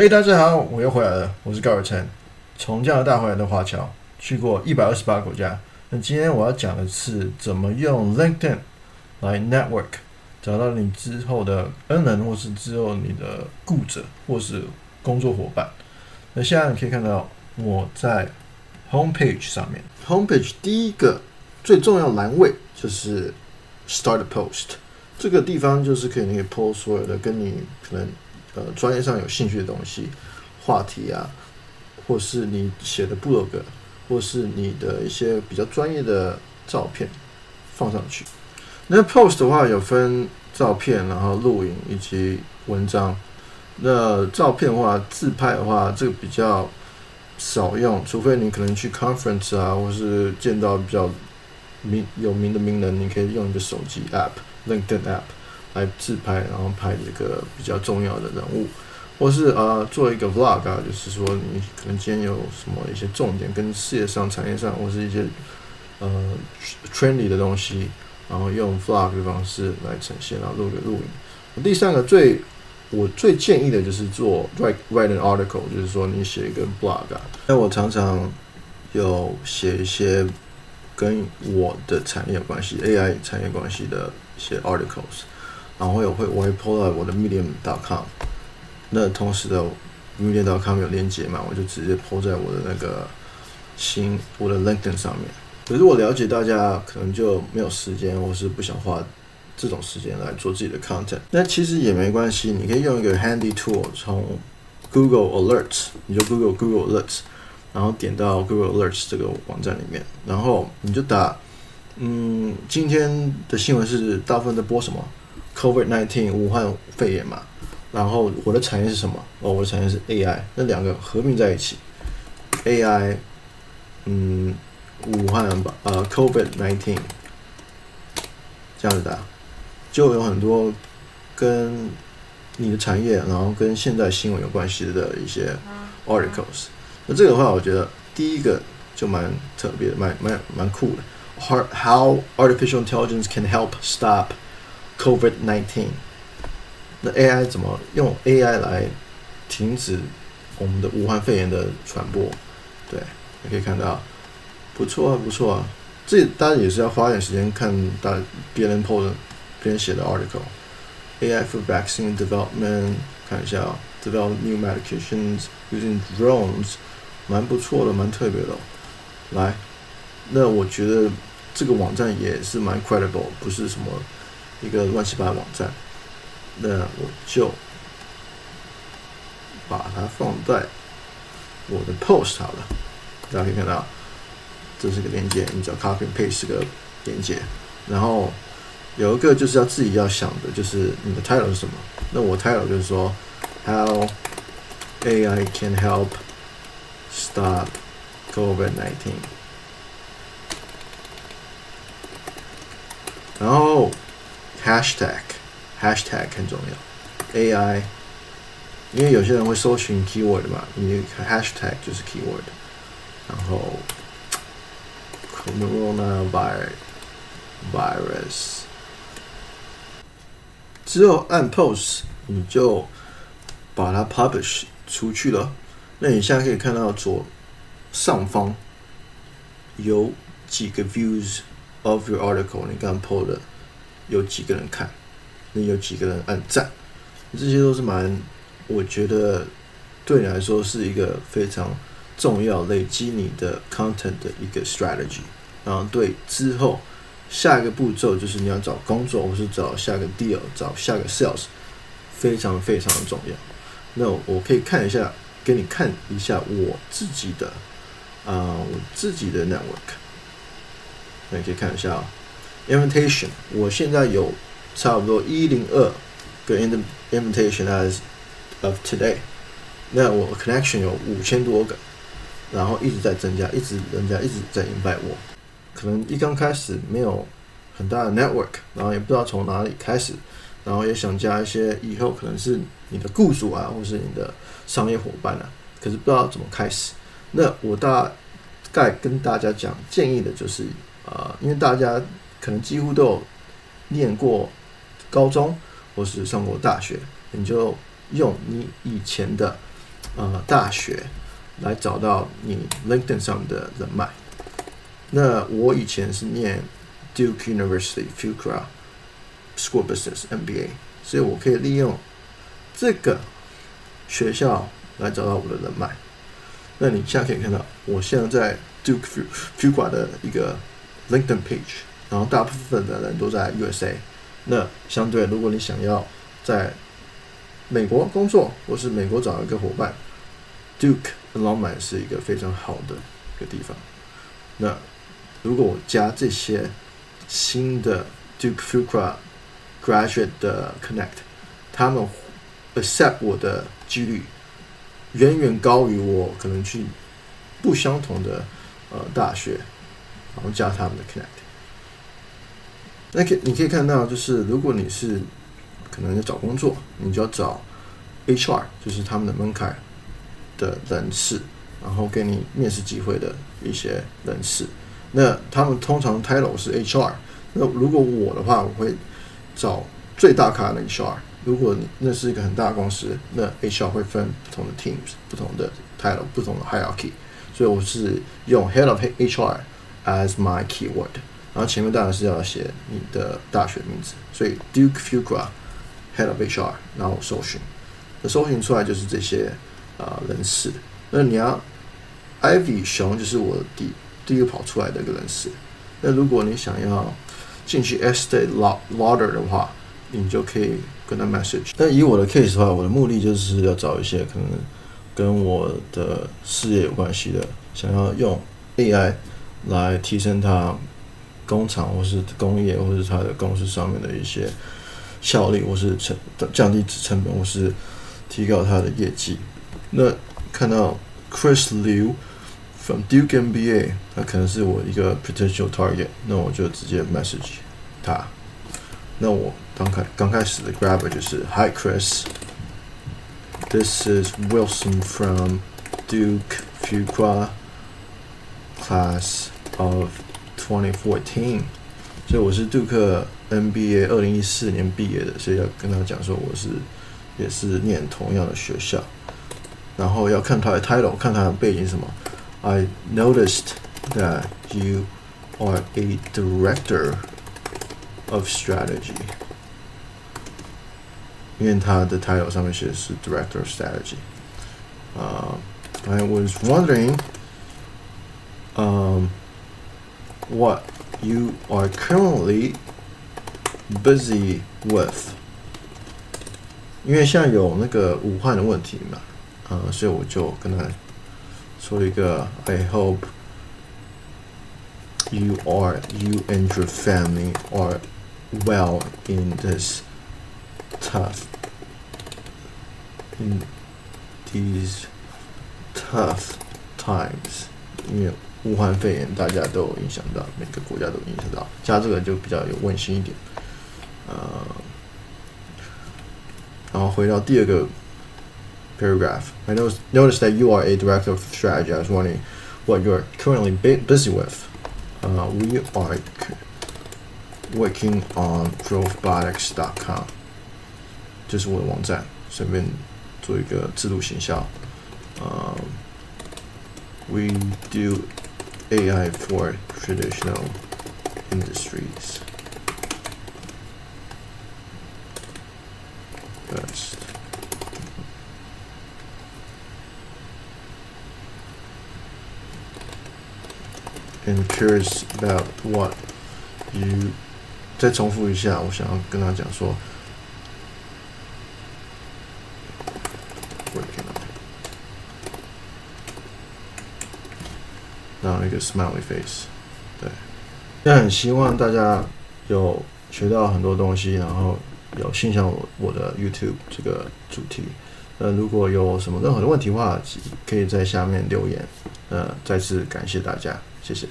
嘿，hey, 大家好，我又回来了，我是高尔琛，从加拿大回来的华侨，去过一百二十八个国家。那今天我要讲的是怎么用 LinkedIn 来 network，找到你之后的恩人，或是之后你的雇者，或是工作伙伴。那现在你可以看到我在 homepage 上面，homepage 第一个最重要栏位就是 start post，这个地方就是可以你可以 post 所有的跟你可能。呃，专业上有兴趣的东西、话题啊，或是你写的部落格，或是你的一些比较专业的照片放上去。那 post 的话有分照片，然后录影以及文章。那照片的话，自拍的话，这个比较少用，除非你可能去 conference 啊，或是见到比较名有名的名人，你可以用一个手机 app LinkedIn app。来自拍，然后拍这个比较重要的人物，或是呃做一个 vlog 啊，就是说你可能今天有什么一些重点，跟事业上、产业上，或是一些呃 trendy 的东西，然后用 vlog 的方式来呈现，然后录个录影。第三个最我最建议的就是做 write write an article，就是说你写一个 blog 啊。那我常常有写一些跟我的产业有关系、AI 产业关系的一些 articles。然后我会我会 po 到我的 medium.com，那同时的 medium.com 有链接嘛，我就直接 po 在我的那个新我的 LinkedIn 上面。可是我了解大家可能就没有时间，或是不想花这种时间来做自己的 content。那其实也没关系，你可以用一个 handy tool，从 Google Alerts，你就 Google Google Alerts，然后点到 Google Alerts 这个网站里面，然后你就打，嗯，今天的新闻是大部分在播什么？COVID-19 武汉肺炎嘛，然后我的产业是什么？哦，我的产业是 AI，那两个合并在一起，AI，嗯，武汉吧，呃，COVID-19 这样子的，就有很多跟你的产业，然后跟现在新闻有关系的一些 articles。那这个的话，我觉得第一个就蛮特别的，蛮蛮蛮酷的。How artificial intelligence can help stop COVID-19，那 AI 怎么用 AI 来停止我们的武汉肺炎的传播？对，你可以看到，不错啊，不错啊。这当然也是要花点时间看大别人 po 的、别人写的 article。AI for vaccine development，看一下啊，develop new medications using drones，蛮不错的，蛮特别的。来，那我觉得这个网站也是蛮 credible，不是什么。一个乱七八糟网站，那我就把它放在我的 post 好了。大家可以看到，这是个链接，你只要 copy and paste 个链接。然后有一个就是要自己要想的，就是你的 title 是什么？那我 title 就是说，How AI can help stop COVID-19。然后。Hashtag Hashtag 很重要，AI，因为有些人会搜寻 keyword 嘛，你 Hashtag 就是 keyword，然后 Coronavirus Virus 之后按 Post，你就把它 Publish 出去了。那你现在可以看到左上方有几个 Views of your article，你刚 po 的。 有几个人看？那有几个人按赞？这些都是蛮，我觉得对你来说是一个非常重要累积你的 content 的一个 strategy。然后对之后下一个步骤就是你要找工作，或是找下个 deal，找下个 sales，非常非常的重要。那我可以看一下，给你看一下我自己的啊、我自己的 network。那你可以看一下啊。Invitation，我现在有差不多一零二个 invitation as of today。那我 connection 有五千多个，然后一直在增加，一直人家一直在 invite 我。可能一刚开始没有很大的 network，然后也不知道从哪里开始，然后也想加一些以后可能是你的雇主啊，或是你的商业伙伴啊，可是不知道怎么开始。那我大概跟大家讲建议的就是啊、因为大家。可能几乎都有念过高中或是上过大学，你就用你以前的呃大学来找到你 LinkedIn 上的人脉。那我以前是念 Duke University Fuqua School Business MBA，所以我可以利用这个学校来找到我的人脉。那你现在可以看到，我现在在 Duke Fuqua 的一个 LinkedIn page，然后大部分的人都在 USA。那相对，如果你想要在美国工作，或是美国找一个伙伴，Duke Alumni 是一个非常好的一个地方。那如果我加这些新的 Duke Fuqua Graduate 的 Connect，他们 accept 我的几率远远高于我可能去不相同的呃大学，然后加他们的 Connect。那可你可以看到，就是如果你是可能要找工作，你就要找 HR，就是他们的门槛的人士，然后给你面试机会的一些人士。那他们通常 title 是 HR。那如果我的话，我会找最大咖的 HR。如果你那是一个很大的公司，那 HR 会分不同的 teams、不同的 title、不同的 hierarchy。所以我是用 Head of HR as my keyword。然后前面当然是要写你的大学名字。所以 Duke Fuqua Head of HR，然后搜寻，那搜寻出来就是这些啊、呃、人士。那你要 Ivy 熊就是我第。第一个跑出来的一个人士，那如果你想要进去 Estee Lauder 的话，你就可以跟他 message。但以我的 case 的话，我的目的就是要找一些可能跟我的事业有关系的，想要用 AI 来提升他工厂或是工业或是他的公司上面的一些效率，或是成降低成本，或是提高他的业绩。那看到 Chris Liu。From Duke MBA，他可能是我一个 potential target，那我就直接 message 他。那我刚开刚开始的 grabber 就是 Hi Chris，this is Wilson from Duke Fuqua class of 2014。所以我是杜克 MBA 二零一四年毕业的，所以要跟他讲说我是也是念同样的学校。然后要看他的 title，看他的背景是什么。I noticed that you are a director of strategy. 因为他的 title 上面写的是 director of strategy. Uh, I was wondering um, what you are currently busy with. 因为现在有那个武汉的问题嘛，呃，所以我就跟他。说一个，I hope you are you and your family are well in this tough in these tough times。因为 武汉肺炎大家都有影响到，每个国家都影响到，加这个就比较有温馨一点。呃，然后回到第二个。paragraph. I noticed that you are a director of strategy. I was wondering what you're currently busy with. Uh, we are working on growthbotics.com，这是我的网站，顺便做一个自动行销。Uh, we do AI for traditional industries. That's And curious about what you 再重复一下，我想要跟他讲说， 然后一个 smiley face，对，那很希望大家有学到很多东西，然后有欣赏我我的 YouTube 这个主题。呃，如果有什么任何的问题的话，可以在下面留言。呃，再次感谢大家。谢谢。